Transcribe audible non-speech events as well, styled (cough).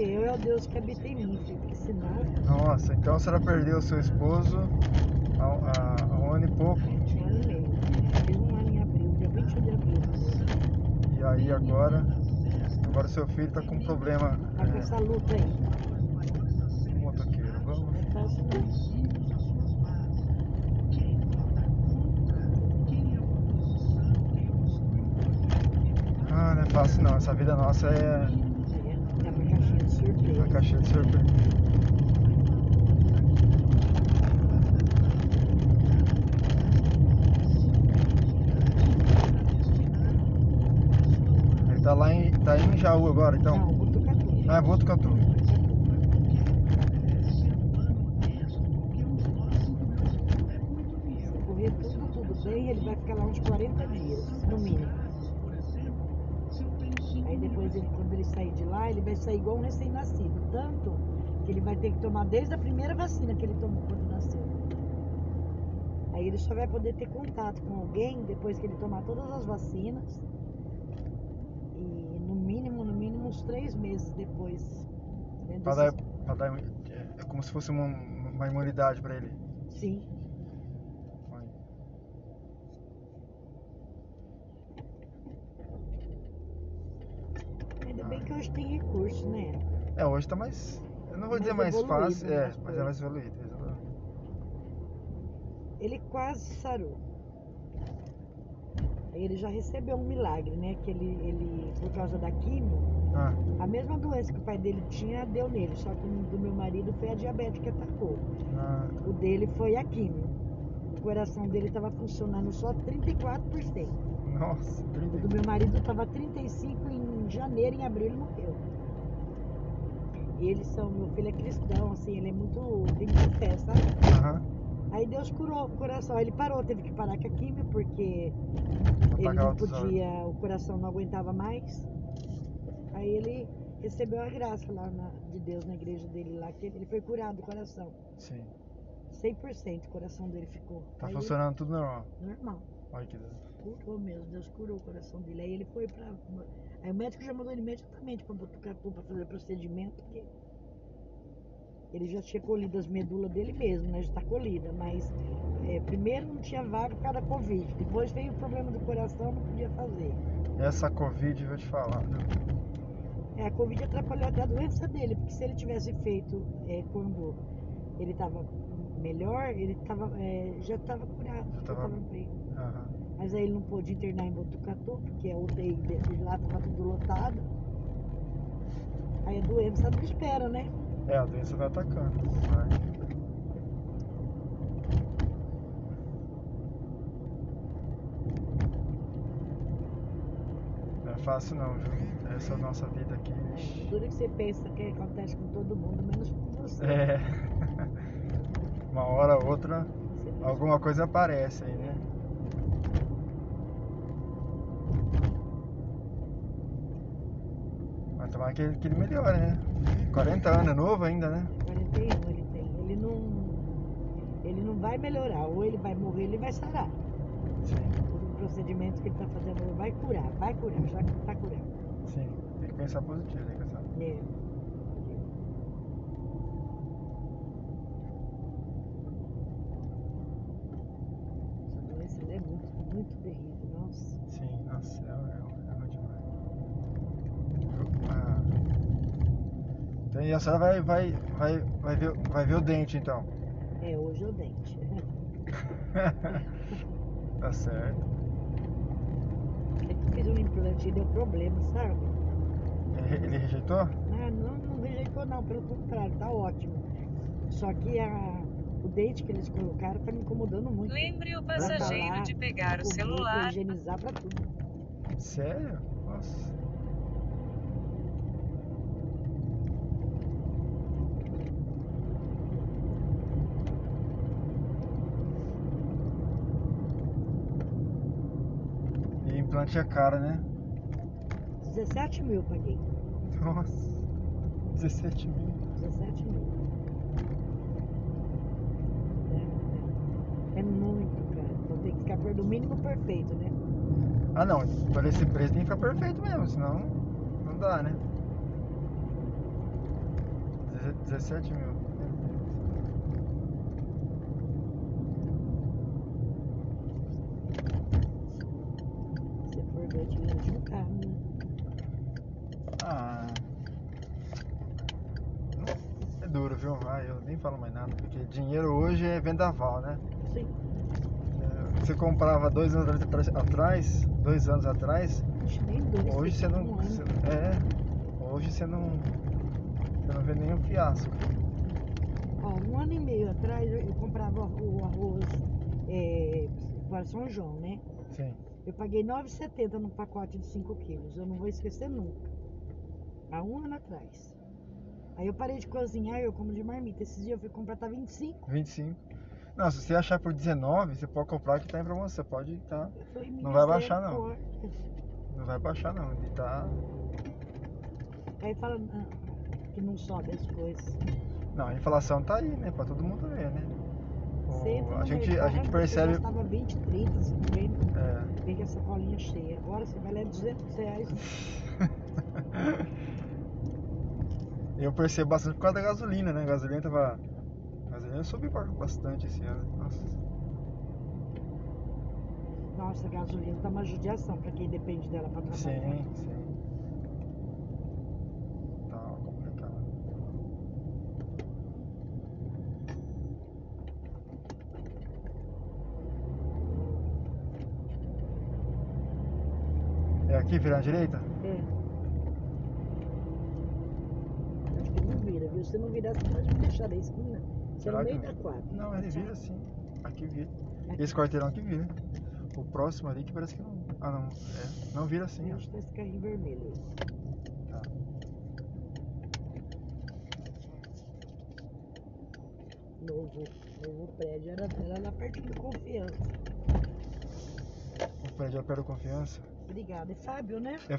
porque eu é o Deus que habita em mim, filho, porque senão. Nossa, então a senhora perdeu seu esposo há, há- um ano e pouco. Um ano e meio. Um ano em abril, dia 21 de abril. E aí agora, agora seu filho tá com um problema Tá com é, essa luta aí. o motoqueiro. Vamos. É fácil não. Ah, não é fácil não. Essa vida nossa é uma surpresa. caixinha de surpresa. Ele tá lá em, tá em Jaú agora, então. Não, Botucatu. Ah, é Botucatu. Se correr tudo, tudo bem, ele vai ficar lá uns 40 dias, no mínimo. Depois, ele, quando ele sair de lá, ele vai sair igual um recém-nascido. Tanto que ele vai ter que tomar desde a primeira vacina que ele tomou quando nasceu. Aí ele só vai poder ter contato com alguém depois que ele tomar todas as vacinas. E no mínimo, no mínimo uns três meses depois. Pra dar, pra dar, é como se fosse uma, uma imunidade pra ele. Sim. Ainda bem que hoje tem recurso, né? É, hoje tá mais. Eu não vou Mais dizer mais fácil, né, é, as mas é mais evoluído. exatamente. Ele quase sarou. Ele já recebeu um milagre, né? Que ele, ele por causa da quimio, Ah, a mesma doença que o pai dele tinha, deu nele. Só que o do meu marido foi a diabetes que atacou. ah, O dele foi a quimio. O coração dele estava funcionando só 34%. nossa, O 30. do meu marido estava 35 em janeiro, em abril ele morreu. E eles são, meu filho é cristão, assim, ele é muito, tem muita fé, sabe? Aham. Aí Deus curou o coração, Aí ele parou, teve que parar com a quimio, porque ele não podia, o coração não aguentava mais. Aí ele recebeu a graça lá na- de Deus na igreja dele lá, que ele foi curado do coração. Sim. 100% o coração dele ficou. Tá Aí funcionando tudo normal. normal. Olha que doido. Curou mesmo, Deus curou o coração dele. Aí ele foi pra. Aí o médico já mandou ele imediatamente pra Botucatu pra fazer o procedimento, porque ele já tinha colhido as medulas dele mesmo, né? Já tá colhida, mas é, primeiro não tinha vaga por causa da Covid. Depois veio o problema do coração, não podia fazer. Essa Covid, vou te falar. É, a Covid atrapalhou até a doença dele, porque se ele tivesse feito é, quando ele estava melhor, ele tava, é, já estava curado, Já tava- estava bem. Aham. Mas aí ele não pôde internar em Botucatu, porque a UTI dele de lá estava tudo lotado. Aí a doença não espera, né? É, a doença vai atacando. Vai. Não é fácil não, viu? Essa nossa vida aqui. Tudo que você pensa que acontece com todo mundo, menos com você. É. (laughs) Uma hora ou outra, alguma coisa aparece aí, né? Mas tomara que ele, que ele melhore, né? 40 anos, é novo ainda, né? 41 ele tem. Ele não, ele não vai melhorar. Ou ele vai morrer, ele vai sarar. Sim, O procedimento que ele está fazendo vai curar, vai curar, já que está curando. sim. Tem que pensar positivo, que pensar. É. Essa doença é muito, muito terrível, nossa. Sim, nossa, é, é, é ruim demais. Ah. Então, e a senhora vai, vai, vai, vai, ver, vai ver o dente então? É, hoje é o dente. (laughs) tá certo. É que eu fiz um implante e deu problema, sabe? Ele, ele rejeitou? Ah, não, não rejeitou não, pelo contrário, tá ótimo. Só que a, o dente que eles colocaram tá me incomodando muito. Lembre o Pra passageiro falar, de pegar o celular. higienizar pra tudo. Sério? Nossa. E implante é caro, né? 17 mil paguei. Nossa. 17 mil. 17 mil. É, é, é muito caro. Então tem que ficar por do mínimo perfeito, né? Ah não, por esse preço tem que ficar perfeito mesmo, senão não dá, né? deze- 17 mil. Se for ver, dinheiro de um carro? Ah. É duro, viu? Ah, eu nem falo mais nada, porque dinheiro hoje é vendaval, né? Sim. É, Você comprava dois anos atrás, dois anos atrás, Acho nem dois. hoje você não. um você- é. Hoje você não. Você não vê nenhum fiasco. Ó, um ano e meio atrás eu eu comprava o arroz é, para São João, né? Sim. Eu paguei 9,70 no pacote de 5 quilos. Eu não vou esquecer nunca. Há um ano atrás. Aí eu parei de cozinhar e eu como de marmita. Esses dias eu fui comprar, tá 25. 25. Não, se você achar por 19, você pode comprar que tá em promoção. Você pode tá. Falei, Não vai baixar, não. Não vai baixar não. Ele tá. Aí fala ah, que não sobe as coisas. Não, a inflação tá aí, né? Pra todo mundo ver, né? A, gente, a gente percebe. gastava 20, 30, 50. É, Pega essa colinha cheia. Agora você vai lá 200 reais. (laughs) eu percebo bastante por causa da gasolina, né? A gasolina tava. A gasolina subiu ba- bastante esse ano. Nossa. Nossa, a gasolina tá uma judiação pra quem depende dela pra trabalhar. Sim, sim. Tá complicado. É aqui, virar à direita? É. Acho que não vira, viu? Se não virar, você pode me deixar da esquina. Você é no meio não? da quadra. Não, ele vira sim. Aqui vira. Aqui. Esse quarteirão aqui vira. O próximo ali que parece que não. Ah não. É. Não vira assim. Acho que tá esse carrinho vermelho. Tá. Novo, novo prédio. Era, era lá perto do Confiança. O prédio é perto da confiança. Obrigada. É Fábio, né? É